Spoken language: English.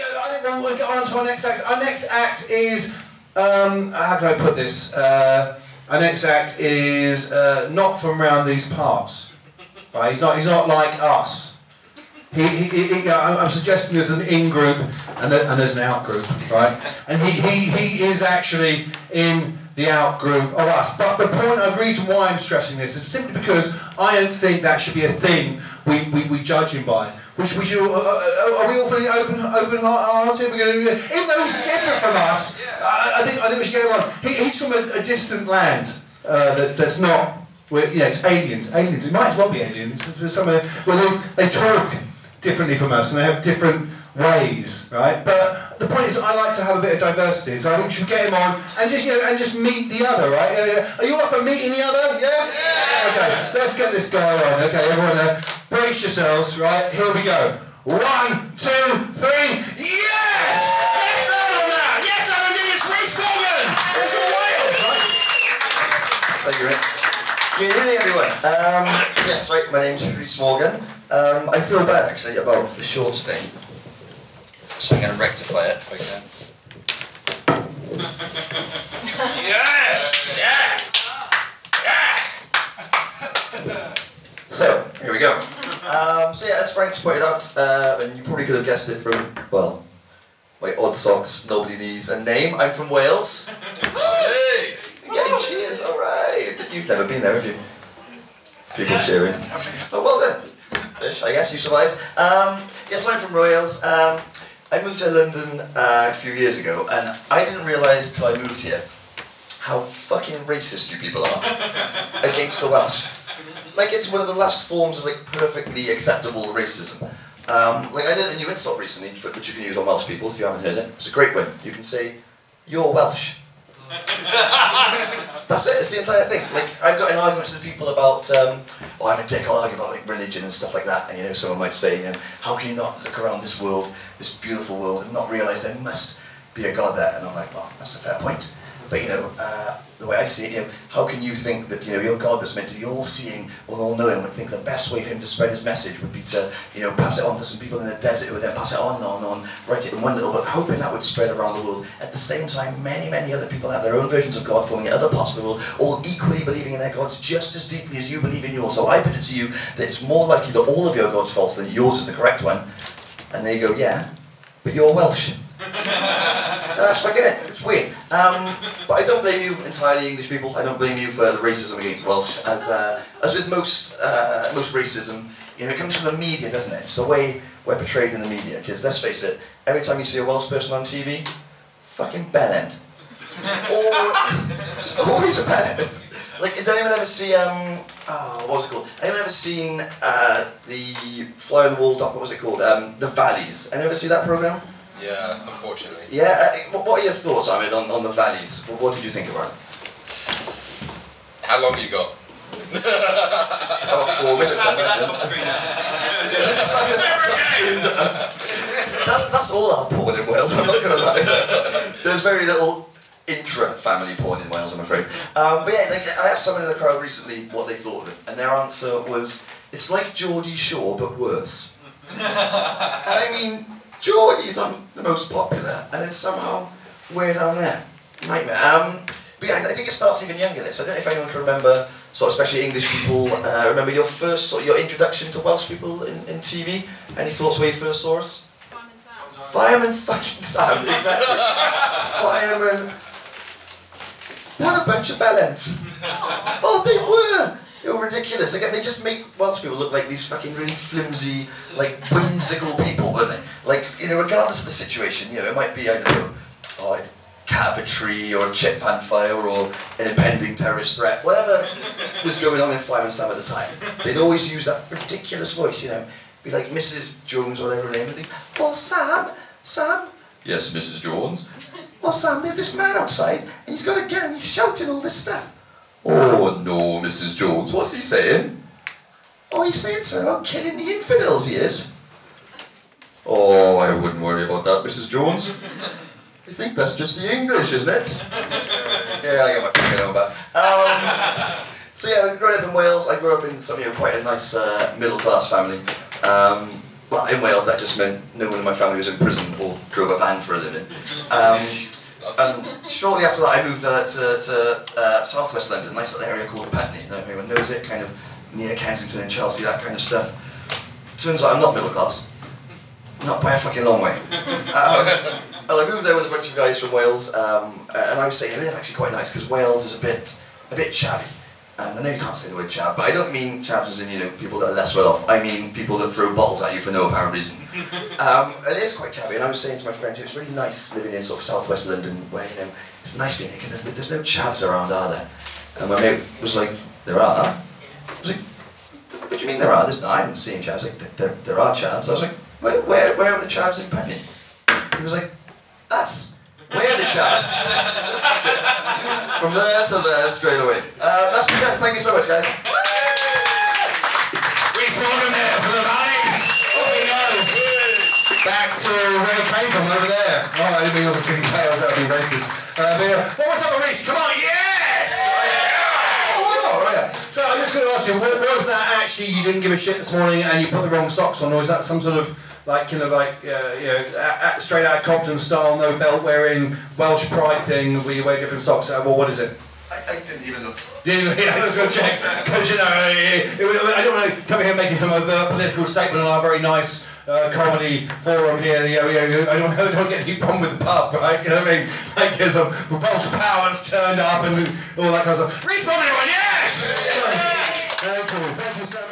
I think we'll, get on to our next act. Our next act is, um, how can I put this? Uh, our next act is uh, not from round these parts. Right? He's not. He's not like us. He, he, he, I'm suggesting there's an in group and there's an out group, right? And he, he, he is actually in the out group of us. But the point, the reason why I'm stressing this is simply because I don't think that should be a thing we, we, we judge him by. Which we should, uh, uh, are we all feeling open, open hearted? We're going to, even though he's different from us, I, I think I think we should get him on. He, he's from a, a distant land uh, that's, that's not we're, you know, it's aliens. Aliens. It might as well be aliens. There's Some of well, they, they talk differently from us, and they have different ways, right? But the point is, I like to have a bit of diversity, so I think we should get him on and just you know and just meet the other, right? Yeah, yeah. Are you all up for meeting the other? Yeah. Okay. Let's get this guy on. Okay, everyone, uh, brace yourselves, right? Here we go. One, two, three. Yes! Yes, Ireland! Yes, Ireland! It's Rhys Morgan. It's from Wales, right? Thank you, Rick. Good evening, everyone. Um, yes, right, my name's Rhys Morgan. Um, I feel bad, actually, about the short thing, So I'm going to rectify it if I can. Yes! Yeah! So, here we go. As Frank's pointed out, uh, and you probably could have guessed it from, well, my odd socks, nobody knees, and name, I'm from Wales. hey! Getting cheers, alright! You've never been there, have you? People cheering. Oh, well then, Ish, I guess you survived. Um, yes, I'm from Wales. Um, I moved to London uh, a few years ago, and I didn't realise till I moved here how fucking racist you people are against the Welsh. Like it's one of the last forms of like perfectly acceptable racism. Um, like I did a new insult recently, for- which you can use on Welsh people if you haven't heard it. It's a great one. You can say, "You're Welsh." That's it. It's the entire thing. Like I've got in arguments with people about, um, oh, I'm a dick. I'll argue about like religion and stuff like that. And you know, someone might say, you know, how can you not look around this world, this beautiful world, and not realise there must be a God there? And I'm like, well, that's a fair point. But you know, uh, the way I see it, you know, how can you think that you know your God that's meant to be all-seeing, or all-knowing, would think the best way for him to spread his message would be to, you know, pass it on to some people in the desert who would then pass it on and on and on, write it in one little book, hoping that would spread around the world. At the same time, many, many other people have their own versions of God forming in other parts of the world, all equally believing in their gods just as deeply as you believe in yours. So I put it to you that it's more likely that all of your gods false than yours is the correct one. And they go, yeah, but you're Welsh. That's like it. It's weird. Um, but I don't blame you entirely, English people. I don't blame you for the racism against Welsh. As uh, as with most uh, most racism, you know, it comes from the media, doesn't it? It's the way we're portrayed in the media. Because let's face it, every time you see a Welsh person on TV, fucking bellend. or just always a bellend. Like, did anyone ever see um, oh, what was it called? Anyone ever seen uh, the Fly on the Wall doc? What was it called? Um, the Valleys. Anyone ever see that program? Yeah, unfortunately. Yeah, uh, what- what are your thoughts, I mean, on, on the valleys? What, what did you think about it? How long you got? Oh, four minutes. That's, that's all our porn in Wales, I'm not going to lie. There's very little intra-family porn in Wales, I'm afraid. Um, but yeah, like, I asked someone in the crowd recently what they thought of it, and their answer was, it's like Geordie Shore, but worse. and I mean, Geordie's on the most popular, and then somehow we're down there. Nightmare. Um, but yeah, I think it starts even younger. This. I don't know if anyone can remember, sort of especially English people, uh, remember your first, sort of your introduction to Welsh people in, in TV. Any thoughts where you first saw us? Fireman fucking Sam, exactly. Fireman. What a bunch of bellends. Oh, they were. They were ridiculous. Again, they just make Welsh people look like these fucking really flimsy, like whimsical people, weren't they? Like, you know, regardless of the situation, you know, it might be, I don't know, a cat up a tree or a chip pan fire or an impending terrorist threat, whatever was going on in Sam at the time. They'd always use that ridiculous voice, you know, be like Mrs. Jones or whatever her name would be. Oh, Sam, Sam. Yes, Mrs. Jones. Well, Sam, there's this man outside, and he's got a gun, and he's shouting all this stuff. Oh, no, Mrs. Jones, what's he saying? Oh, he's saying something about killing the infidels, he is. Oh, I wouldn't worry about that, Mrs. Jones. You think that's just the English, isn't it? yeah, I got my own back. Um, so yeah, I grew up in Wales. I grew up in some, you know, quite a nice uh, middle class family. Um, in Wales, that just meant no one in my family was in prison or drove a van for a living. Um, and shortly after that, I moved uh, to, to uh, southwest London, a nice little area called Putney. Know if anyone knows it, kind of near Kensington and Chelsea, that kind of stuff. Turns out I'm not middle class. Not by a fucking long way. Um, and I moved there with a bunch of guys from Wales, um, and I was saying it is actually quite nice because Wales is a bit, a bit chavvy. Um, I know you can't say the word chav, but I don't mean chavs as in you know people that are less well off. I mean people that throw bottles at you for no apparent reason. Um, it is quite chavvy, and I was saying to my friend, it's really nice living in sort of southwest London, where you know it's nice being here because there's, there's no chavs around, are there? And my mate was like, there are. I was like, what do you mean there are? There's not. I haven't seen chavs. Like, there, there are chavs. I was like, where, where, where are the chavs in Putney? He was like. Where are the chavs? From there to there straight away. Uh, that's been done. Thank you so much, guys. Rhys Morgan there for the Valleys. Off he goes. Back to where he came from, over there. Oh, I didn't mean obviously Wales, that would be racist. Uh, but, yeah. oh, what's up, Rhys? Come on, yes! Oh, not? Right, yeah. So I'm just going to ask you, what, was that actually you didn't give a shit this morning and you put the wrong socks on, or is that some sort of like kind of like uh, you know a, a straight out of Compton style, no belt wearing Welsh pride thing where you wear different socks? Uh, well, what is it? I, I didn't even look. Yeah, yeah, I was going to check. Because, you know, it, it, I don't want to come here making some overt political statement on our very nice uh, comedy forum here. You know, you know, I, don't, I don't get any problem with the pub, right? You know what I mean? Like, there's some Welsh powers turned up and all that kind of stuff. Respawn, everyone, yes! Yeah. Very cool. Thank you so much.